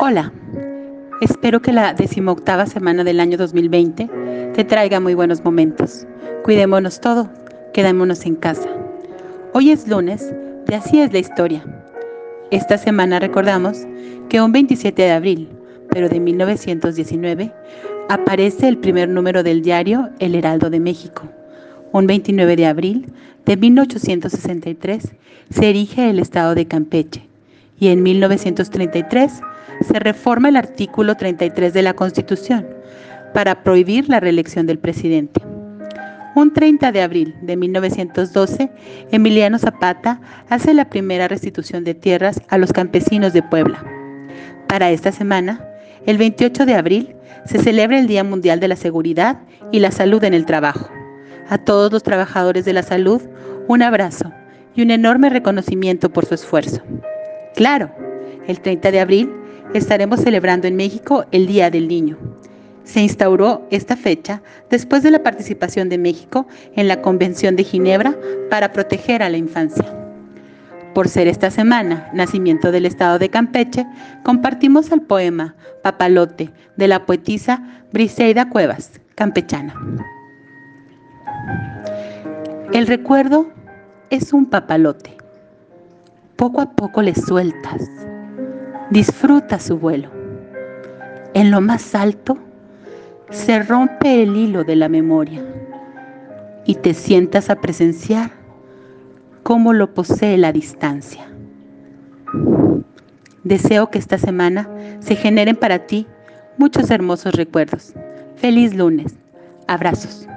Hola, espero que la decimoctava semana del año 2020 te traiga muy buenos momentos. Cuidémonos todo, quedémonos en casa. Hoy es lunes, de así es la historia. Esta semana recordamos que un 27 de abril, pero de 1919, aparece el primer número del diario El Heraldo de México. Un 29 de abril de 1863 se erige el Estado de Campeche y en 1933 se reforma el artículo 33 de la Constitución para prohibir la reelección del presidente. Un 30 de abril de 1912, Emiliano Zapata hace la primera restitución de tierras a los campesinos de Puebla. Para esta semana, el 28 de abril, se celebra el Día Mundial de la Seguridad y la Salud en el Trabajo. A todos los trabajadores de la salud, un abrazo y un enorme reconocimiento por su esfuerzo. Claro, el 30 de abril estaremos celebrando en México el Día del Niño. Se instauró esta fecha después de la participación de México en la Convención de Ginebra para proteger a la infancia. Por ser esta semana nacimiento del estado de Campeche, compartimos el poema Papalote de la poetisa Briseida Cuevas, campechana. El recuerdo es un papalote poco a poco le sueltas. Disfruta su vuelo. En lo más alto se rompe el hilo de la memoria y te sientas a presenciar cómo lo posee la distancia. Deseo que esta semana se generen para ti muchos hermosos recuerdos. Feliz lunes. Abrazos.